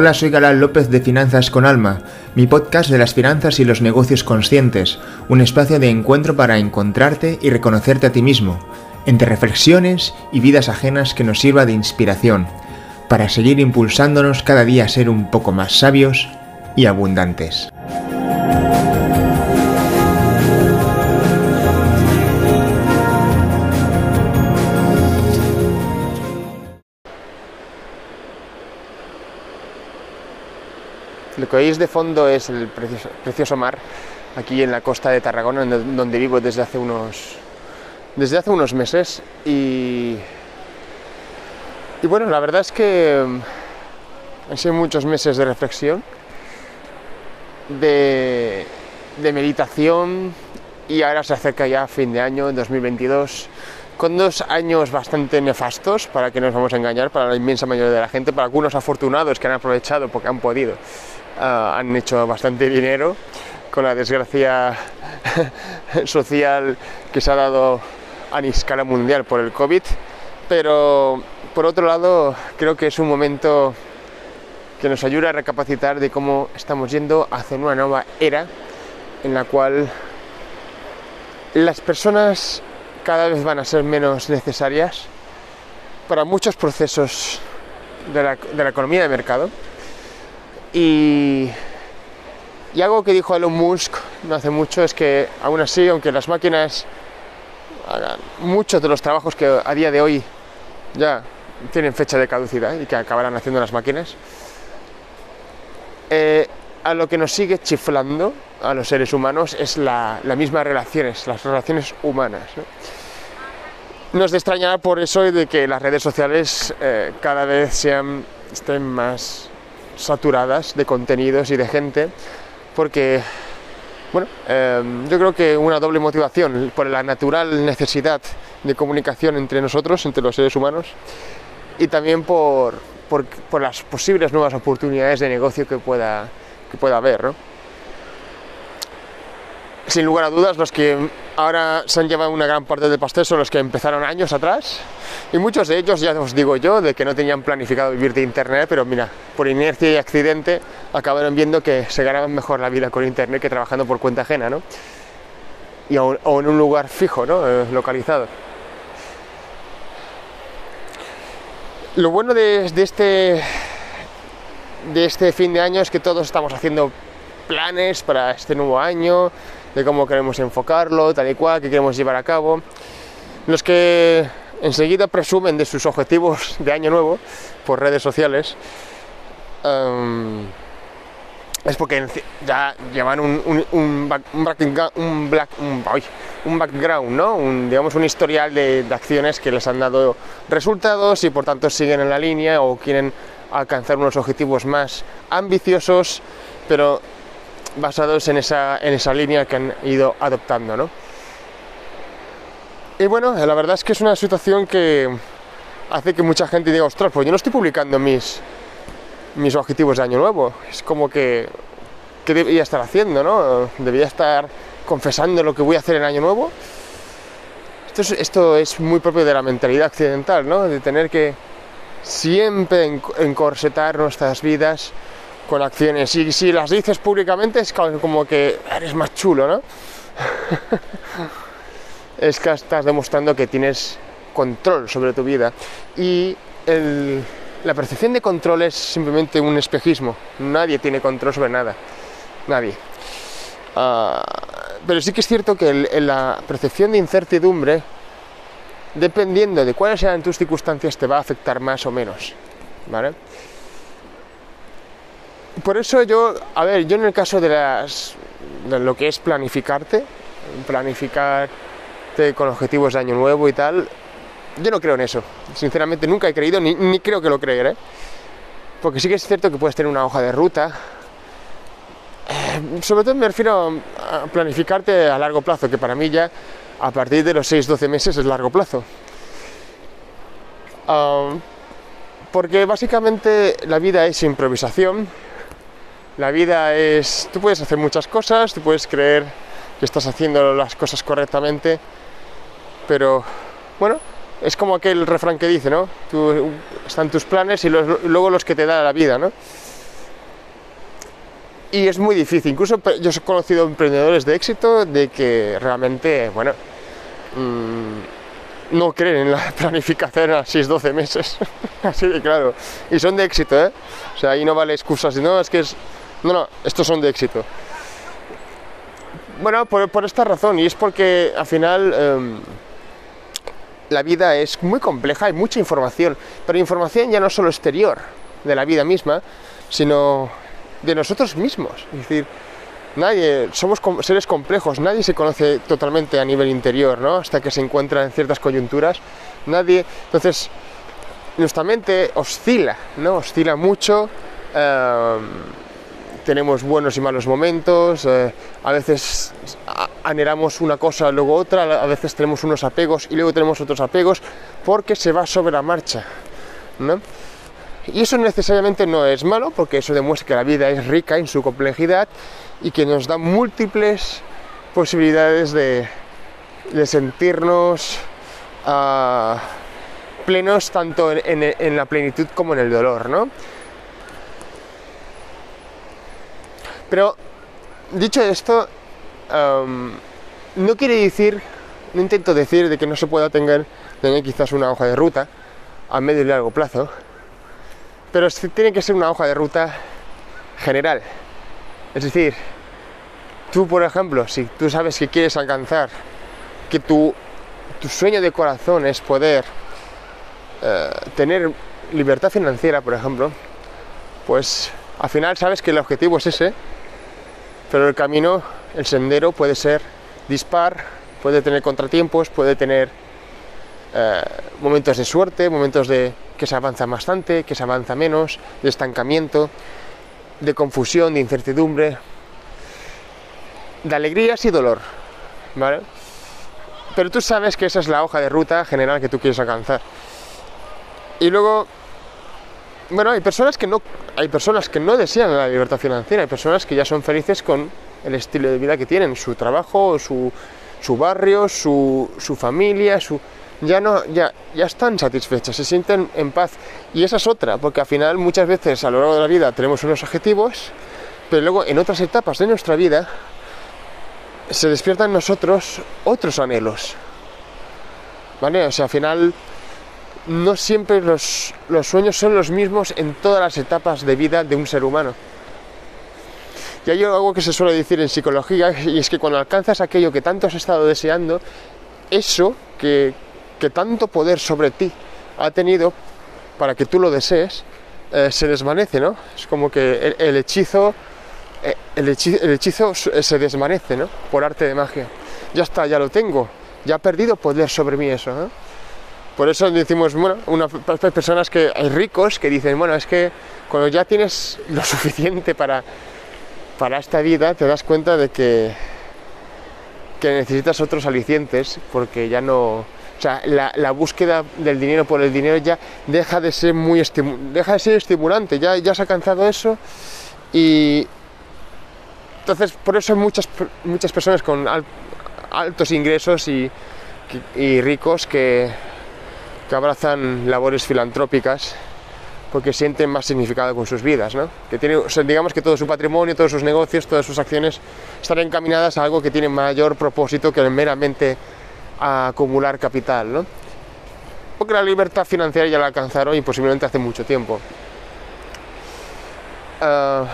Hola, soy Galán López de Finanzas con Alma, mi podcast de las finanzas y los negocios conscientes, un espacio de encuentro para encontrarte y reconocerte a ti mismo, entre reflexiones y vidas ajenas que nos sirva de inspiración, para seguir impulsándonos cada día a ser un poco más sabios y abundantes. Lo que veis de fondo es el precioso, mar, aquí en la costa de Tarragona, donde vivo desde hace unos, desde hace unos meses. Y, y bueno, la verdad es que han sido muchos meses de reflexión, de, de meditación, y ahora se acerca ya fin de año, 2022 con dos años bastante nefastos, para que nos vamos a engañar, para la inmensa mayoría de la gente, para algunos afortunados que han aprovechado porque han podido, ah, han hecho bastante dinero con la desgracia social que se ha dado a escala mundial por el COVID, pero por otro lado creo que es un momento que nos ayuda a recapacitar de cómo estamos yendo hacia una nueva era en la cual las personas cada vez van a ser menos necesarias para muchos procesos de la, economía de mercado. Y, algo que dijo Elon Musk no hace mucho es que aún así, aunque las máquinas hagan muchos de los trabajos que a día de hoy ya tienen fecha de caducidad y que acabarán haciendo las máquinas, eh, a lo que nos sigue chiflando a los seres humanos es la, misma relaciones, las relaciones humanas. ¿no? es de extrañar por eso de que las redes sociales eh, cada vez sean, estén más saturadas de contenidos y de gente, porque, bueno, em, yo creo que una doble motivación por la natural necesidad de comunicación entre nosotros, entre los seres humanos, y también por, por, por las posibles nuevas oportunidades de negocio que pueda, que pueda haber. ¿no? Sin lugar a dudas, los que ahora se han llevado una gran parte del pastel son los que empezaron años atrás. Y muchos de ellos, ya os digo yo, de que no tenían planificado vivir de Internet, pero mira, por inercia y accidente acabaron viendo que se ganaban mejor la vida con Internet que trabajando por cuenta ajena, ¿no? Y o, en un lugar fijo, ¿no? Eh, localizado. Lo bueno de, este, de este fin de año es que todos estamos haciendo planes para este nuevo año, de cómo queremos enfocarlo, tal y cual, que queremos llevar a cabo. Los que enseguida presumen de sus objetivos de año nuevo por redes sociales, em, es porque ya llevan un, un, un, background, ¿no? Un, digamos un historial de, de, acciones que les han dado resultados y por tanto siguen en la línea o quieren alcanzar unos objetivos más ambiciosos, pero basados en esa, en esa línea que han ido adoptando. ¿no? Y bueno, la verdad es que es una situación que hace que mucha gente diga, ostras, pues yo no estoy publicando mis, mis objetivos de año nuevo. Es como que, ¿qué debería estar haciendo? ¿no? Debería estar confesando lo que voy a hacer en año nuevo. Esto es, esto es muy propio de la mentalidad occidental, ¿no? de tener que siempre encorsetar nuestras vidas con acciones. Y si las dices públicamente es como que eres más chulo, ¿no? es que estás demostrando que tienes control sobre tu vida. Y la percepción de control es simplemente un espejismo. Nadie tiene control sobre nada. Nadie. Ah, pero sí que es cierto que la percepción de incertidumbre, dependiendo de cuáles sean tus circunstancias, te va a afectar más o menos. ¿Vale? Por eso yo, a ver, yo en el caso de, las, de lo que es planificarte, planificarte con objetivos de año nuevo y tal, yo no creo en eso. Sinceramente nunca he creído, ni, ni creo que lo creeré. Porque sí que es cierto que puedes tener una hoja de ruta. Eh, sobre todo me refiero a planificarte a largo plazo, que para mí ya a partir de los 6-12 meses es largo plazo. Ah, porque básicamente la vida es improvisación, la vida es, tú puedes hacer muchas cosas, tú puedes creer que estás haciendo las cosas correctamente, pero bueno, es como aquel refrán que dice, ¿no? Están tus planes y luego los que te da la vida, ¿no? y es muy difícil. Incluso yo he conocido emprendedores de éxito de que realmente, bueno, mmm, no creen en la planificación a 6-12 meses. Así de claro. Y son de éxito, ¿eh? O sea, ahí no vale excusas. No, es que es... No, no, estos son de éxito. Bueno, por, esta razón. Y es porque al final... Eh, la vida es muy compleja, hay mucha información, pero información ya no solo exterior de la vida misma, sino de nosotros mismos. Es decir, nadie, somos seres complejos, nadie se conoce totalmente a nivel interior, ¿no? Hasta que se encuentra en ciertas coyunturas. Nadie. Entonces, nuestra mente oscila, ¿no? Oscila mucho. Em, tenemos buenos y malos momentos, eh, a veces anhelamos una cosa, luego otra, a veces tenemos unos apegos y luego tenemos otros apegos, porque se va sobre la marcha. ¿no? Y eso necesariamente no es malo, porque eso demuestra que la vida es rica en su complejidad y que nos da múltiples posibilidades de, sentirnos ah, plenos tanto en, la plenitud como en el dolor, ¿no? Pero dicho esto, no quiere decir, no intento decir de que no se pueda tener, tener quizás una hoja de ruta a medio y largo plazo, pero tiene que ser una hoja de ruta general. Es decir, tú, por ejemplo, si tú sabes que quieres alcanzar, que tu, tu sueño de corazón es poder eh, tener libertad financiera, por ejemplo, pues al final sabes que el objetivo es ese, pero el camino, el sendero puede ser dispar, puede tener contratiempos, puede tener eh, momentos de suerte, momentos de que se avanza bastante, que se avanza menos, de estancamiento, de confusión, de incertidumbre, de alegrías y dolor, ¿vale? Pero tú sabes que esa es la hoja de ruta general que tú quieres alcanzar. Y luego bueno, hay personas que no hay personas que no desean la libertad financiera, hay personas que ya son felices con el estilo de vida que tienen, su trabajo, su, su barrio, su, su familia, su ya no ya ya están satisfechas, se sienten en paz y esa es otra, porque al final muchas veces a lo largo de la vida tenemos unos objetivos, pero luego en otras etapas de nuestra vida se despiertan en nosotros otros anhelos. ¿Vale? O sea, al final no siempre los, sueños son los mismos en todas las etapas de vida de un ser humano. Y hay algo que se suele decir en psicología, y es que cuando alcanzas aquello que tanto has estado deseando, eso que, tanto poder sobre ti ha tenido para que tú lo desees, eh, se desvanece, ¿no? Es como que el, hechizo, eh, el, hechizo, se desvanece, ¿no? Por arte de magia. Ya está, ya lo tengo, ya ha perdido poder sobre mí eso. Por eso decimos, bueno, unas personas que hay ricos que dicen, bueno, es que cuando ya tienes lo suficiente para, para esta vida, te das cuenta de que, que necesitas otros alicientes, porque ya no. O sea, la, búsqueda del dinero por el dinero ya deja de ser muy deja de ser estimulante, ya, ya has alcanzado eso y entonces por eso muchas, muchas personas con altos ingresos y ricos que, que abrazan labores filantrópicas porque sienten más significado con sus vidas, ¿no? Que tiene, digamos que todo su patrimonio, todos sus negocios, todas sus acciones están encaminadas a algo que tiene mayor propósito que meramente a acumular capital, ¿no? Porque la libertad financiera ya la alcanzaron y posiblemente hace mucho tiempo. Ah,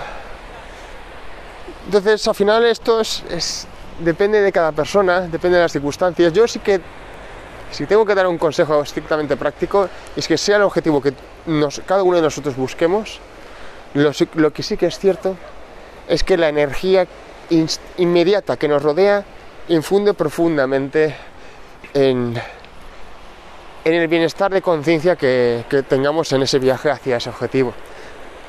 entonces, al final esto es, depende de cada persona, depende de las circunstancias. Yo sí que si tengo que dar un consejo estrictamente práctico, es que sea el objetivo que cada uno de nosotros busquemos, lo, que sí que es cierto es que la energía inmediata que nos rodea infunde profundamente en, el bienestar de conciencia que, que tengamos en ese viaje hacia ese objetivo.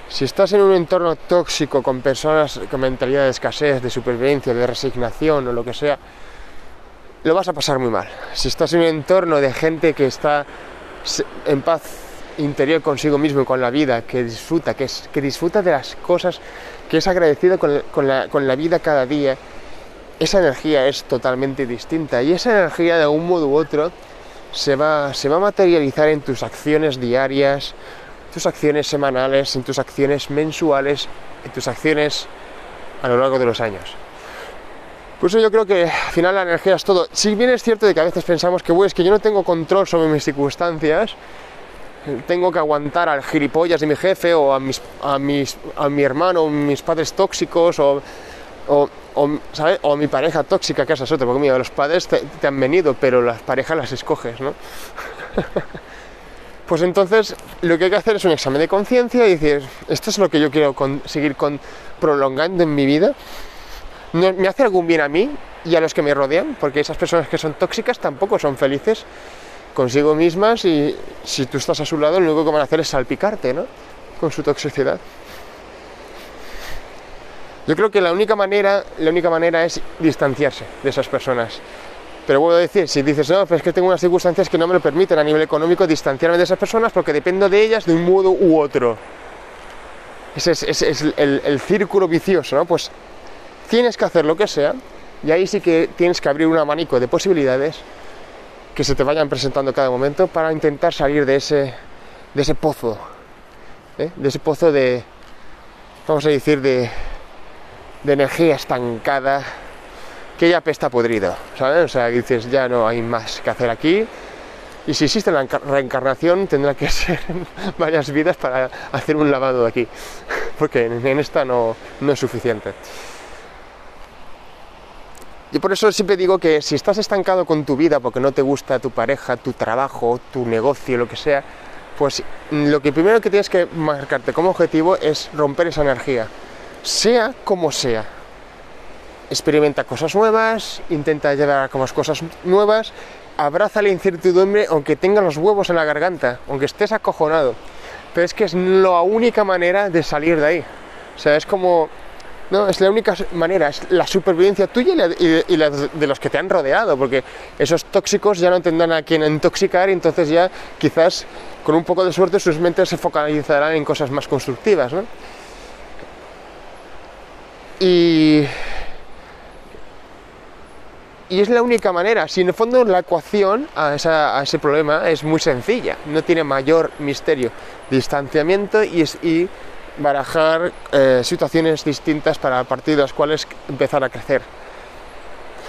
Si estás en un entorno tóxico con personas con mentalidad de escasez, de supervivencia, de resignación o lo que sea, lo vas a pasar muy mal. Si estás en un entorno de gente que está en paz interior consigo mismo y con la vida, que disfruta, que, es, que disfruta de las cosas, que es agradecido con, la, con la vida cada día, esa energía es totalmente distinta y esa energía de algún modo u otro se va, se va a materializar en tus acciones diarias, tus acciones semanales, en tus acciones mensuales, en tus acciones a lo largo de los años. Por eso yo creo que al final la energía es todo. Si bien es cierto de que a veces pensamos que, es que yo no tengo control sobre mis circunstancias, tengo que aguantar al gilipollas de mi jefe o a, mis, a, mis, a mi hermano o mis padres tóxicos o, o, o, mi pareja tóxica, que es otra, porque mira, los padres te, han venido, pero las parejas las escoges, ¿no? pues entonces lo que hay que hacer es un examen de conciencia y decir, esto es lo que yo quiero seguir con, prolongando en mi vida me hace algún bien a mí y a los que me rodean, porque esas personas que son tóxicas tampoco son felices consigo mismas y si tú estás a su lado, lo único que van a hacer es salpicarte, ¿no? Con su toxicidad. Yo creo que la única manera, la única manera es distanciarse de esas personas. Pero vuelvo a decir, si dices, no, pues es que tengo unas circunstancias que no me lo permiten a nivel económico distanciarme de esas personas porque dependo de ellas de un modo u otro. Ese es, el, el, círculo vicioso, ¿no? Pues tienes que hacer lo que sea y ahí sí que tienes que abrir un abanico de posibilidades que se te vayan presentando cada momento para intentar salir de ese, de ese pozo, ¿eh? de ese pozo de, vamos a decir, de, de energía estancada que ya pesta podrido, ¿sabes? O sea, dices, ya no hay más que hacer aquí. Y si existe la reencarnación, tendrá que ser varias vidas para hacer un lavado de aquí, porque en esta no, no es suficiente. Y por eso siempre digo que si estás estancado con tu vida porque no te gusta tu pareja, tu trabajo, tu negocio, lo que sea, pues lo que primero que tienes que marcarte como objetivo es romper esa energía, sea como sea. Experimenta cosas nuevas, intenta llevar a cabo cosas nuevas, abraza la incertidumbre aunque tenga los huevos en la garganta, aunque estés acojonado. Pero es que es la única manera de salir de ahí. O sea, es como no, es la única manera, es la supervivencia tuya y la, de los que te han rodeado, porque esos tóxicos ya no tendrán a quien intoxicar y entonces ya quizás con un poco de suerte sus mentes se focalizarán en cosas más constructivas, ¿no? Y, y es la única manera. Si en el fondo la ecuación a, a, ese problema es muy sencilla, no tiene mayor misterio. Distanciamiento y, y barajar eh, situaciones distintas para las cuales empezar a crecer.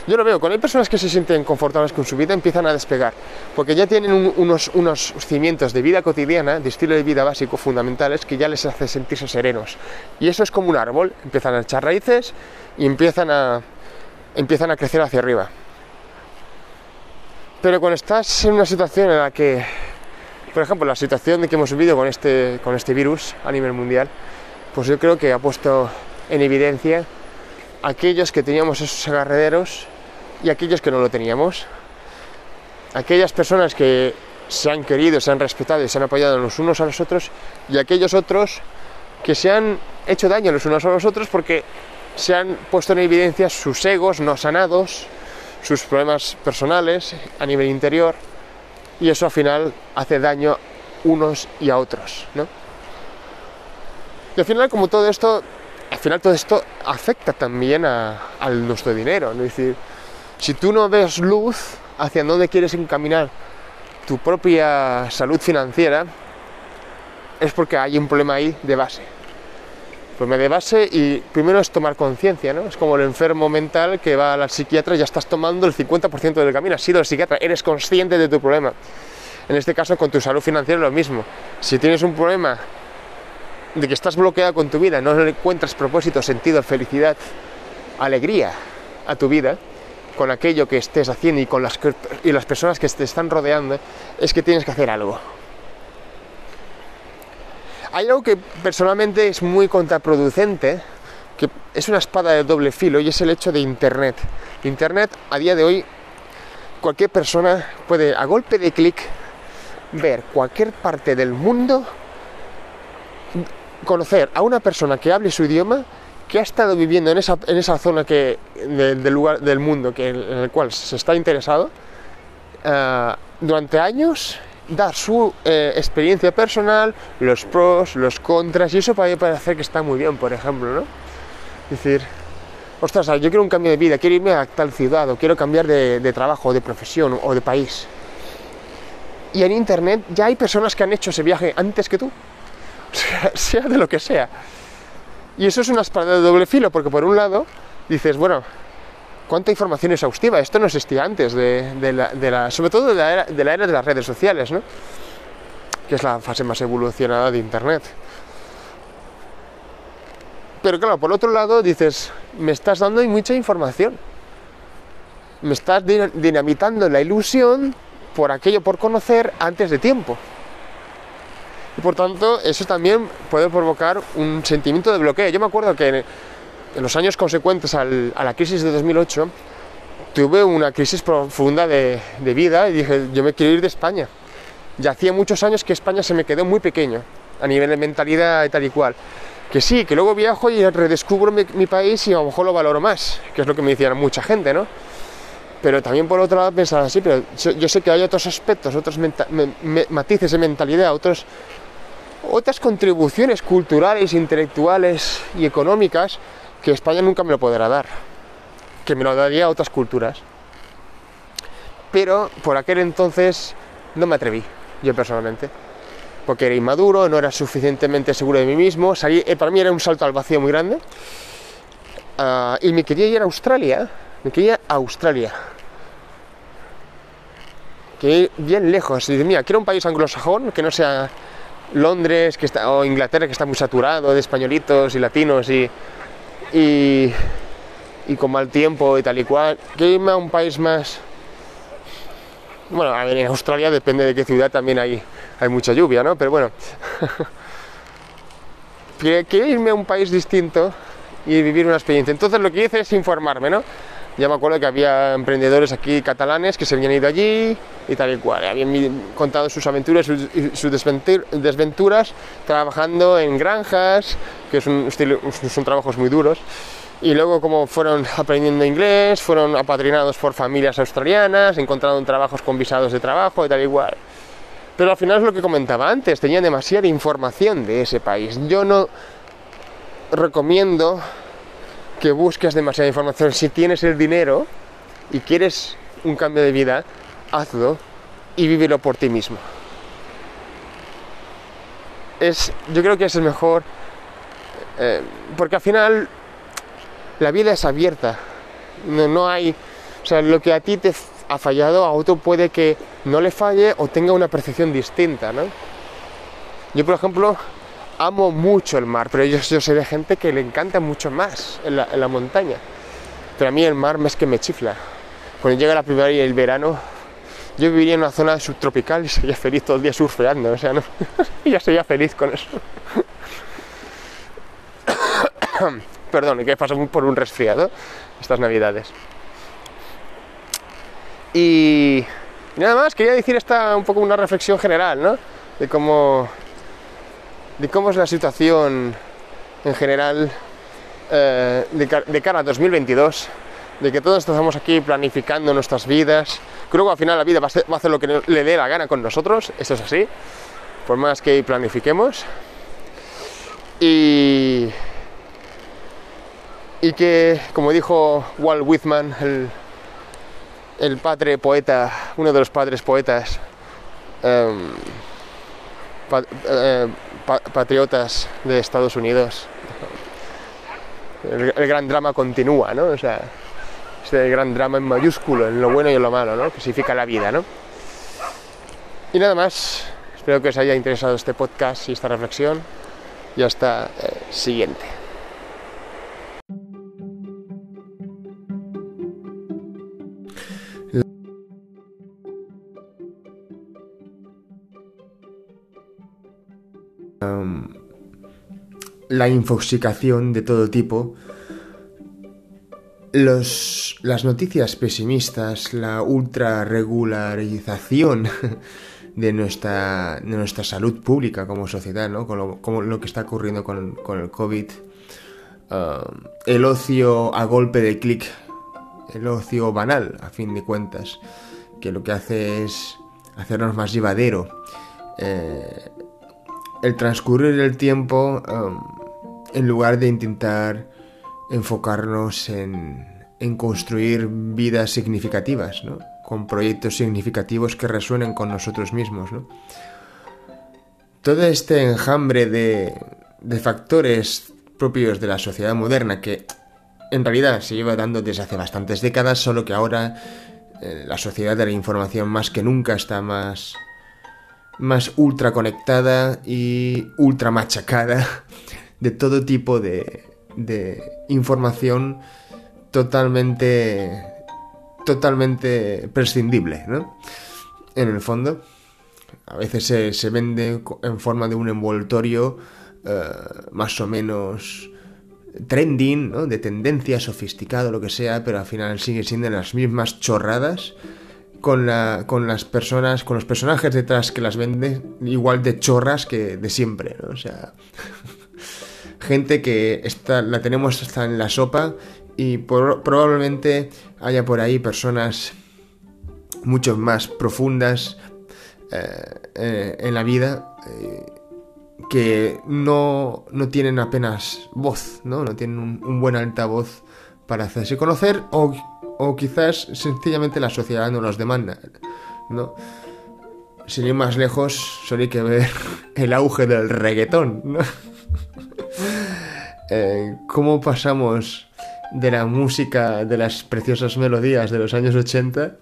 Yo lo veo, cuando hay personas que se sienten confortables con su vida, empiezan a despegar, porque ya tienen unos, unos cimientos de vida cotidiana, de estilo de vida básico fundamentales, que ya les hace sentirse serenos. Y eso es como un árbol, empiezan a echar raíces y empiezan a, empiezan a crecer hacia arriba. Pero cuando estás en una situación en la que por ejemplo, la situación de que hemos vivido con este, con este virus a nivel mundial, pues yo creo que ha puesto en evidencia aquellos que teníamos esos agarrederos y aquellos que no lo teníamos. Aquellas personas que se han querido, se han respetado y se han apoyado los unos a los otros y aquellos otros que se han hecho daño los unos a los otros porque se han puesto en evidencia sus egos no sanados, sus problemas personales a nivel interior y eso al final hace daño unos y a otros, ¿no? Y al final, como todo esto, al final todo esto afecta también a, nuestro dinero. Es decir, si tú no ves luz hacia dónde quieres encaminar tu propia salud financiera, es porque hay un problema ahí de base. Problema de base y primero es tomar conciencia, ¿no? Es como el enfermo mental que va al psiquiatra y ya estás tomando el 50% del camino, has sido el psiquiatra, eres consciente de tu problema. En este caso con tu salud financiera lo mismo. Si tienes un problema de que estás bloqueado con tu vida, no encuentras propósito, sentido, felicidad, alegría a tu vida, con aquello que estés haciendo y con las, y las personas que te están rodeando, es que tienes que hacer algo. Hay algo que personalmente es muy contraproducente, que es una espada de doble filo, y es el hecho de Internet. Internet, a día de hoy, cualquier persona puede, a golpe de clic, ver cualquier parte del mundo, conocer a una persona que hable su idioma, que ha estado viviendo en esa, en esa zona que, del lugar del mundo en el cual se está interesado, eh, durante años dar su eh, experiencia personal, los pros, los contras, y eso para parecer que está muy bien, por ejemplo, ¿no? Es decir, ostras, yo quiero un cambio de vida, quiero irme a tal ciudad, o quiero cambiar de, de trabajo, de profesión, o de país. Y en internet ya hay personas que han hecho ese viaje antes que tú, sea, sea de lo que sea. Y eso es una espada de doble filo, porque por un lado dices, bueno, cuánta información exhaustiva, esto no existía antes, de, la, sobre todo de la, era, de la era de las redes sociales, ¿no? que es la fase más evolucionada de Internet. Pero claro, por otro lado dices, me estás dando mucha información. Me estás dinamitando la ilusión por aquello por conocer antes de tiempo. Y por tanto, eso también puede provocar un sentimiento de bloqueo. Yo me acuerdo que en, los años consecuentes a la crisis de 2008, tuve una crisis profunda de, de vida y dije, yo me quiero ir de España. Ya hacía muchos años que España se me quedó muy pequeño, a nivel de mentalidad y tal y cual. Que sí, que luego viajo y redescubro mi, país y a lo mejor lo valoro más, que es lo que me decían mucha gente, ¿no? Pero también por otro lado pensaba así, pero yo sé que hay otros aspectos, otros matices de mentalidad, otros, otras contribuciones culturales, intelectuales y económicas que España nunca me lo podrá dar, que me lo daría a otras culturas. Pero por aquel entonces no me atreví, yo personalmente porque era inmaduro, no era suficientemente seguro de mí mismo, eh, para mí era un salto al vacío muy grande. Ah, y me quería ir a Australia, me quería a Australia. Ir bien lejos. Y dije, mira, quiero un país anglosajón que no sea Londres que está, o Inglaterra, que está muy saturado de españolitos y latinos y, y, y con mal tiempo y tal y cual. Quiero irme a un país más. Bueno, a ver, en Australia depende de qué ciudad también hay hay mucha lluvia, ¿no? Pero bueno, quiero irme a un país distinto y vivir una experiencia. Entonces lo que hice es informarme, ¿no? Ya me acuerdo que había emprendedores aquí catalanes que se habían ido allí y tal y cual. Habían contado sus aventuras y sus, desventuras trabajando en granjas, que son trabajos muy duros. Y luego como fueron aprendiendo inglés, fueron apadrinados por familias australianas, encontraron trabajos con visados de trabajo y tal y cual. Pero al final es lo que comentaba antes, tenía demasiada información de ese país. Yo no recomiendo que busques demasiada información. Si tienes el dinero y quieres un cambio de vida, hazlo y vívelo por ti mismo. Es, yo creo que es el mejor, eh, porque al final la vida es abierta. No, no hay, o sea, lo que a ti te ha fallado, a otro puede que no le falle o tenga una percepción distinta, ¿no? Yo, por ejemplo, amo mucho el mar, pero yo, yo soy de gente que le encanta mucho más en la, montaña. Pero a mí el mar es que me chifla. Cuando llega la primavera y el verano, yo viviría en una zona subtropical y sería feliz todo el día surfeando, o sea, ¿no? ya sería feliz con eso. Perdón, que pasado por un resfriado estas navidades. Y, nada más, quería decir esta un poco una reflexión general, ¿no? De cómo, de cómo es la situación en general eh, de, cara a 2022, de que todos estamos aquí planificando nuestras vidas. Creo que al final la vida va a, hacer lo que le dé la gana con nosotros, eso es así, por más que planifiquemos. Y, y que, como dijo Walt Whitman, el el padre poeta, uno de los padres poetas eh, patriotas de Estados Unidos. El, gran drama continúa, ¿no? O sea, este gran drama en mayúsculo, en lo bueno y en lo malo, ¿no? Que significa la vida, ¿no? Y nada más, espero que os haya interesado este podcast y esta reflexión. Y hasta eh, siguiente. La infoxicación de todo tipo, los, las noticias pesimistas, la ultra regularización de nuestra, de nuestra salud pública como sociedad, ¿no? con, lo, que está ocurriendo con, con el COVID, el ocio a golpe de clic, el ocio banal, a fin de cuentas, que lo que hace es hacernos más llevadero. Eh, el transcurrir del tiempo, en lugar de intentar enfocarnos en, construir vidas significativas, ¿no? con proyectos significativos que resuenen con nosotros mismos. Todo este enjambre de, de factores propios de la sociedad moderna, que en realidad se lleva dando desde hace bastantes décadas, solo que ahora eh, la sociedad de la información más que nunca está más, más ultra conectada y ultra machacada de todo tipo de, información totalmente totalmente prescindible, ¿no? En el fondo, a veces se, vende en forma de un envoltorio eh, más o menos trending, ¿no? de tendencia, sofisticado, lo que sea, pero al final sigue siendo las mismas chorradas con, la, con las personas, con los personajes detrás que las venden, igual de chorras que de siempre, ¿no? O sea, gente que está, la tenemos hasta en la sopa y probablemente haya por ahí personas mucho más profundas eh, eh, en la vida eh, que no, no, tienen apenas voz, ¿no? No tienen un, buen altavoz para hacerse conocer o, o, quizás sencillamente la sociedad no los demanda, ¿no? Sin ir más lejos, solo hay que ver el auge del reggaetón, ¿no? ¿Cómo pasamos de la música, de las preciosas melodías de los años 80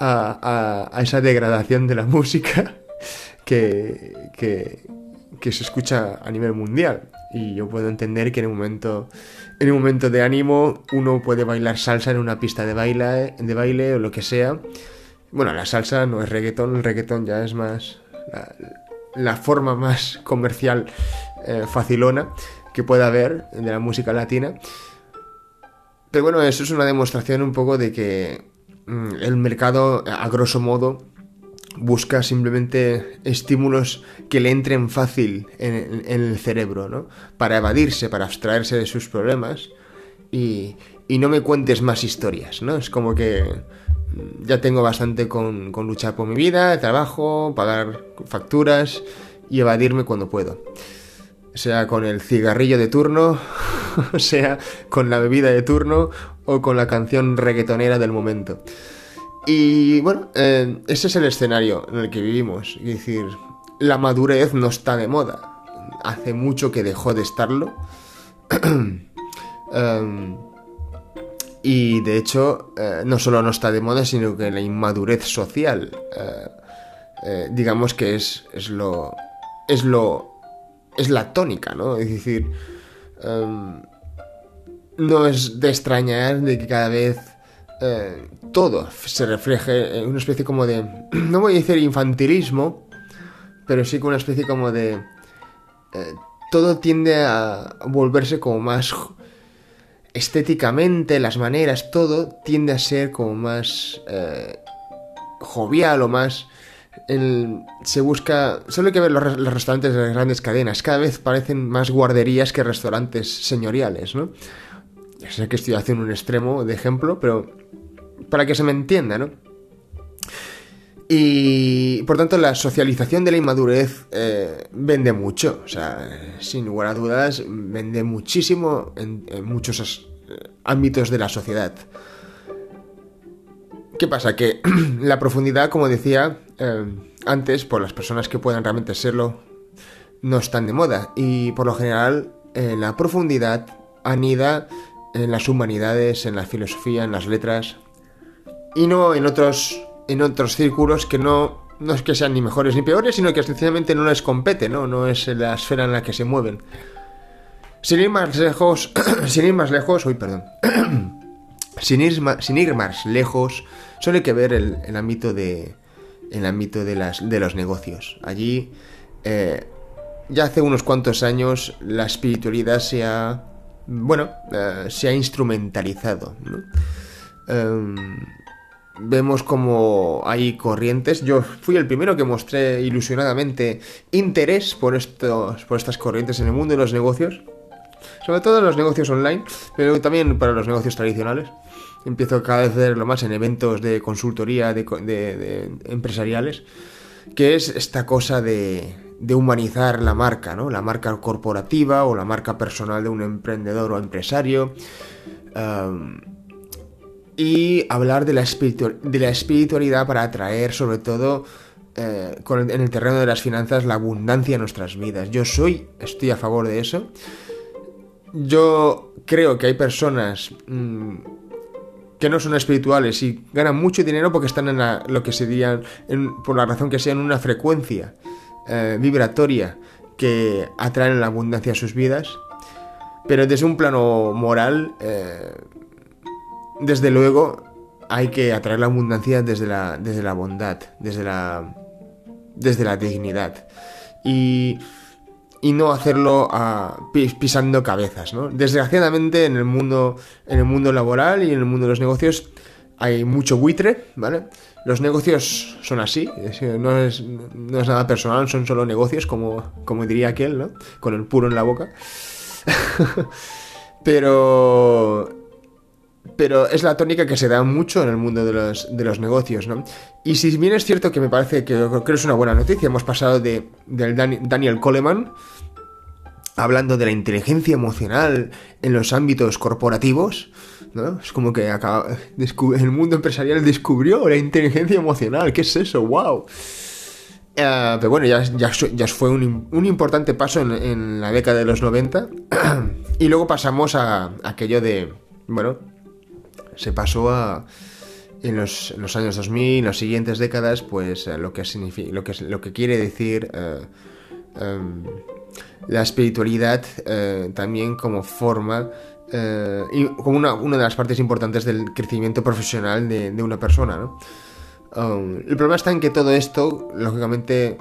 a, esa degradación de la música que, que, se escucha a nivel mundial. Y yo puedo entender que en un momento, en un momento de ánimo uno puede bailar salsa en una pista de baile, de baile o lo que sea. Bueno, la salsa no es reggaetón, el reggaetón ya es más la, forma más comercial eh, facilona que pueda haber de la música latina. Pero bueno, eso es una demostración un poco de que mm, el mercado, a grosso modo, busca simplemente estímulos que le entren fácil en, el cerebro, ¿no? Para evadirse, para abstraerse de sus problemas y, y, no me cuentes más historias, ¿no? Es como que mm, ya tengo bastante con, con luchar por mi vida, trabajo, pagar facturas y evadirme cuando puedo sea con el cigarrillo de turno, sea con la bebida de turno o con la canción reggaetonera del momento. Y bueno, eh, ese es el escenario en el que vivimos. Es decir, la madurez no está de moda. Hace mucho que dejó de estarlo. Em, y de hecho, eh, no solo no está de moda, sino que la inmadurez social, eh, digamos que es, es lo, es lo es la tónica, ¿no? Es decir, em, no es de extrañar de que cada vez eh, todo se refleje en una especie como de, no voy a decir infantilismo, pero sí con una especie como de... Eh, todo tiende a volverse como más estéticamente, las maneras, todo tiende a ser como más eh, jovial o más se busca... Solo hay que ver los, restaurantes de las grandes cadenas. Cada vez parecen más guarderías que restaurantes señoriales, ¿no? Sé que estoy haciendo un extremo de ejemplo, pero para que se me entienda, ¿no? Y por tanto la socialización de la inmadurez eh, vende mucho, o sea, sin lugar a dudas, vende muchísimo en, muchos eh, ámbitos de la sociedad. ¿Qué pasa? Que la profundidad, como decía eh, antes, por las personas que puedan realmente serlo, no están de moda. Y por lo general, la profundidad anida en las humanidades, en la filosofía, en las letras. Y no en otros, en otros círculos que no, no es que sean ni mejores ni peores, sino que sencillamente no les compete, ¿no? No es la esfera en la que se mueven. Sin ir más lejos, sin ir más lejos, uy, perdón. sin, ir, sin ir más lejos, Solo hay que ver el, ámbito de el ámbito de, las, de los negocios. Allí, eh, ya hace unos cuantos años, la espiritualidad se ha, bueno, eh, se ha instrumentalizado. Em, vemos como hay corrientes. Yo fui el primero que mostré ilusionadamente interés por, estos, por estas corrientes en el mundo de los negocios. Sobre todo en los negocios online, pero también para los negocios tradicionales empiezo cada vez a verlo más en eventos de consultoría de, empresariales, que es esta cosa de, humanizar la marca, ¿no? La marca corporativa o la marca personal de un emprendedor o empresario. Y hablar de la, la espiritualidad para atraer sobre todo eh, en el terreno de las finanzas la abundancia en nuestras vidas. Yo soy, estoy a favor de eso yo creo que hay personas mm, que no son espirituales y ganan mucho dinero porque están en lo que se diría, por la razón que sea, en una frecuencia eh, vibratoria que atraen la abundancia a sus vidas. Pero desde un plano moral, eh, desde luego, hay que atraer la abundancia desde la, desde la bondad, desde la, desde la dignidad. Y, y no hacerlo ah, pisando cabezas. ¿no? Desgraciadamente en el, mundo, en el mundo laboral y en el mundo de los negocios hay mucho buitre, ¿vale? Los negocios son así, no es, no es nada personal, son solo negocios, como, como diría aquel, ¿no? Con el puro en la boca. Pero pero es la tónica que se da mucho en el mundo de los, de los negocios, ¿no? Y si bien es cierto que me parece que creo que es una buena noticia, hemos pasado de, del Daniel Coleman hablando de la inteligencia emocional en los ámbitos corporativos, ¿no? Es como que acaba, el mundo empresarial descubrió la inteligencia emocional, ¿qué es eso? ¡Wow! Eh, pero bueno, ya, ya, fue un, un, importante paso en, la década de los 90 y luego pasamos a aquello de, bueno, se pasó a en los, años 2000, en las siguientes décadas, pues eh, lo que lo que lo que quiere decir eh, em, la espiritualidad eh, también como forma y como una, una, de las partes importantes del crecimiento profesional de, de una persona, ¿no? Um, el problema está en que todo esto, lógicamente,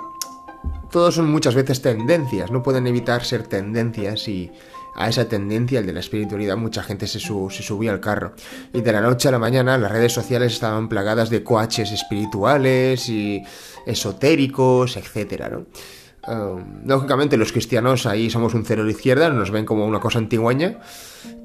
todos son muchas veces tendencias, no pueden evitar ser tendencias y a esa tendencia, el de la espiritualidad, mucha gente se, subía al carro. Y de la noche a la mañana las redes sociales estaban plagadas de coaches espirituales y esotéricos, etc. ¿no? Um, lógicamente los cristianos ahí somos un cero a la izquierda, nos ven como una cosa antigüeña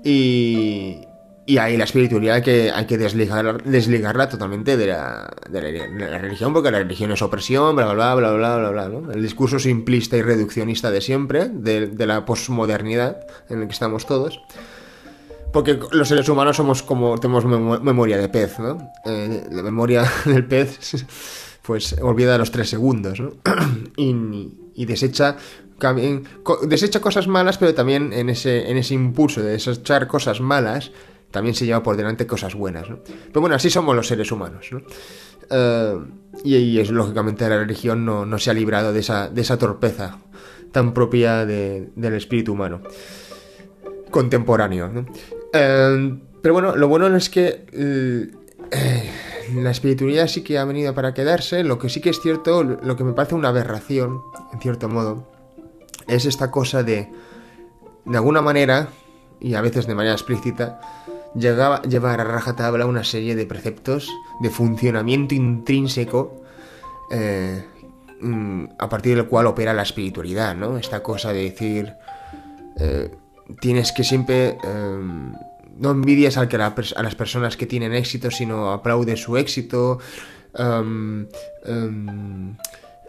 y, y ahí la espiritualidad que, hay que desligar, desligarla totalmente de la, de, la, religión, porque la religión es opresión, bla, bla, bla, bla, bla, bla, ¿no? El discurso simplista y reduccionista de siempre, de, de la posmodernidad en el que estamos todos. Porque los seres humanos somos como, tenemos memoria de pez, ¿no? Eh, la memoria del pez, pues olvida los tres segundos, ¿no? y, y desecha desecha cosas malas, pero también en ese, en ese impulso de desechar cosas malas, también se lleva por delante cosas buenas. ¿no? Pero bueno, así somos los seres humanos. ¿no? Eh, y, es lógicamente la religión no, se ha librado de esa, de esa torpeza tan propia del espíritu humano contemporáneo. ¿no? Eh, pero bueno, lo bueno es que eh, la espiritualidad sí que ha venido para quedarse. Lo que sí que es cierto, lo que me parece una aberración, en cierto modo, es esta cosa de, de alguna manera, y a veces de manera explícita, llegaba, llevar a rajatabla una serie de preceptos de funcionamiento intrínseco eh, mm, a partir del cual opera la espiritualidad, ¿no? Esta cosa de decir, eh, tienes que siempre... Eh, no envidias a, las personas que tienen éxito, sino aplaudes su éxito. Em, em,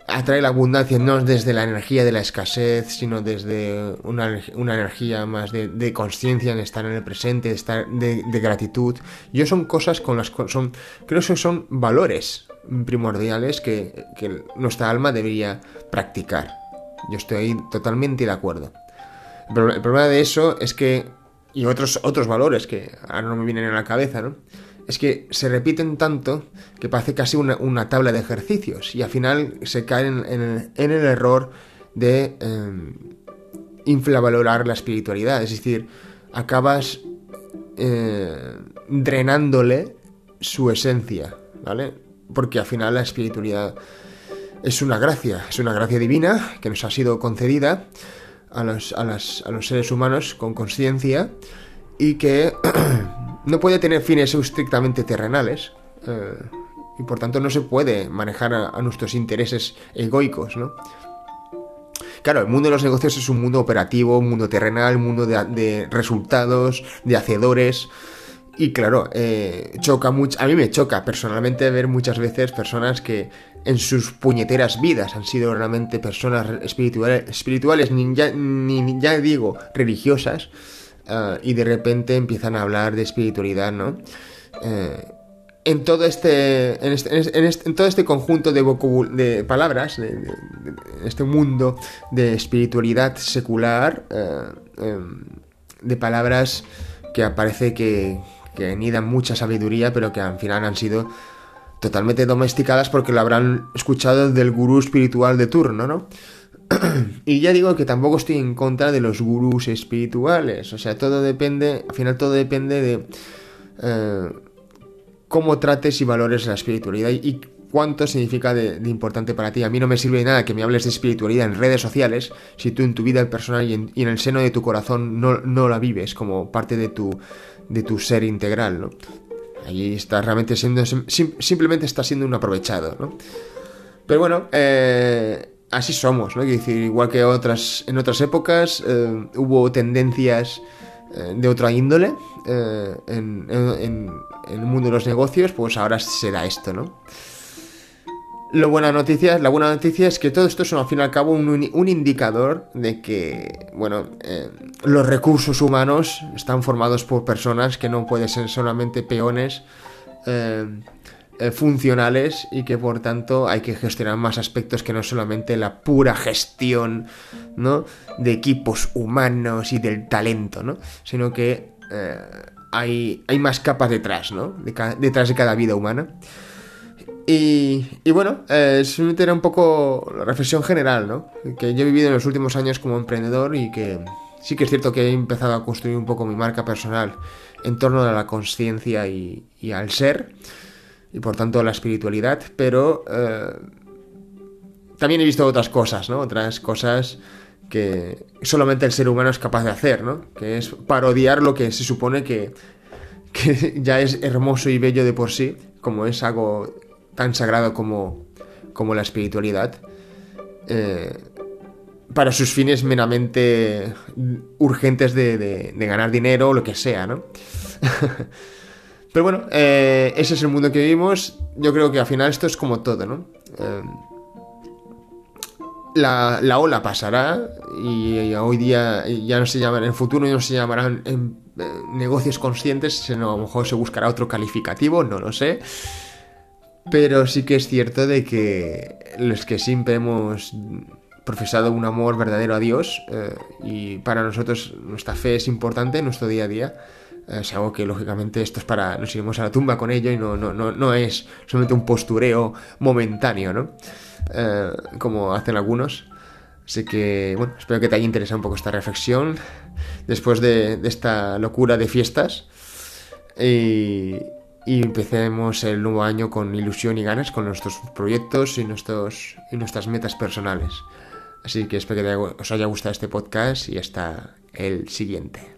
atrae la abundancia no desde la energía de la escasez, sino desde una, energía más de, conciencia en estar en el presente, de, estar, de, gratitud. Yo son cosas con las son creo que son valores primordiales que, nuestra alma debería practicar. Yo estoy totalmente de acuerdo. Pero el problema de eso es que y otros otros valores que ahora no me vienen a la cabeza, ¿no? Es que se repiten tanto que parece casi una, tabla de ejercicios y al final se caen en, el, error de eh, infravalorar la espiritualidad. Es decir, acabas eh, drenándole su esencia, ¿vale? Porque al final la espiritualidad es una gracia, es una gracia divina que nos ha sido concedida a los, a los seres humanos con conciencia y que no puede tener fines estrictamente terrenales. Eh, y por tanto no se puede manejar a, nuestros intereses egoicos, ¿no? Claro, el mundo de los negocios es un mundo operativo, un mundo terrenal, un mundo de, resultados, de hacedores. Y claro, eh, choca mucho. A mí me choca personalmente ver muchas veces personas que en sus puñeteras vidas han sido realmente personas espirituales, espirituales ni, ya, ni ya digo religiosas, Ah, y de repente empiezan a hablar de espiritualidad, ¿no? Eh, en todo este en, este, en, todo este conjunto de, de palabras, en este mundo de espiritualidad secular, eh, em, de palabras que parece que, que anidan mucha sabiduría, pero que al final han sido totalmente domesticadas porque lo habrán escuchado del gurú espiritual de turno, ¿no? y ya digo que tampoco estoy en contra de los gurús espirituales, o sea, todo depende, al final todo depende de eh, cómo trates y valores la espiritualidad y cuánto significa de, importante para ti. A mí no me sirve de nada que me hables de espiritualidad en redes sociales si tú en tu vida personal y en, el seno de tu corazón no, no, la vives como parte de tu, de tu ser integral, ¿no? Allí estás realmente siendo, simplemente estás siendo un aprovechado, ¿no? Pero bueno, eh, así somos, ¿no? decir, igual que otras, en otras épocas eh, hubo tendencias eh, de otra índole en, en, el mundo de los negocios, pues ahora se da esto, ¿no? Lo buena noticia, la buena noticia es que todo esto es al fin y al cabo un, indicador de que, bueno, eh, los recursos humanos están formados por personas que no pueden ser solamente peones eh, eh, funcionales y que por tanto hay que gestionar más aspectos que no solamente la pura gestión, ¿no? De equipos humanos y del talento, ¿no? Sino que hay, hay más capas detrás, ¿no? detrás de cada vida humana. Y, bueno, eh, simplemente era un poco la reflexión general, ¿no? Que yo he vivido en los últimos años como emprendedor y que sí que es cierto que he empezado a construir un poco mi marca personal en torno a la conciencia y, al ser, y por tanto la espiritualidad, pero eh, también he visto otras cosas, ¿no? Otras cosas que solamente el ser humano es capaz de hacer, ¿no? Que es parodiar lo que se supone que, que ya es hermoso y bello de por sí, como es algo tan sagrado como, como la espiritualidad, eh, para sus fines meramente urgentes de, ganar dinero o lo que sea, ¿no? Pero bueno, eh, ese es el mundo que vivimos. Yo creo que al final esto es como todo, ¿no? Eh, la, ola pasará y, hoy día ya no se llaman, en el futuro ya no se llamarán negocios conscientes, sino a lo mejor se buscará otro calificativo, no lo sé. Pero sí que es cierto de que los que siempre hemos profesado un amor verdadero a Dios eh, y para nosotros nuestra fe es importante en nuestro día a día. Es algo que lógicamente esto es para nos iremos a la tumba con ello y no, no, no, no es solamente un postureo momentáneo, ¿no? Eh, como hacen algunos. Así que, bueno, espero que te haya interesado un poco esta reflexión después de, esta locura de fiestas. Y, y empecemos el nuevo año con ilusión y ganas con nuestros proyectos y, nuestros, y nuestras metas personales. Así que espero que os haya gustado este podcast y hasta el siguiente.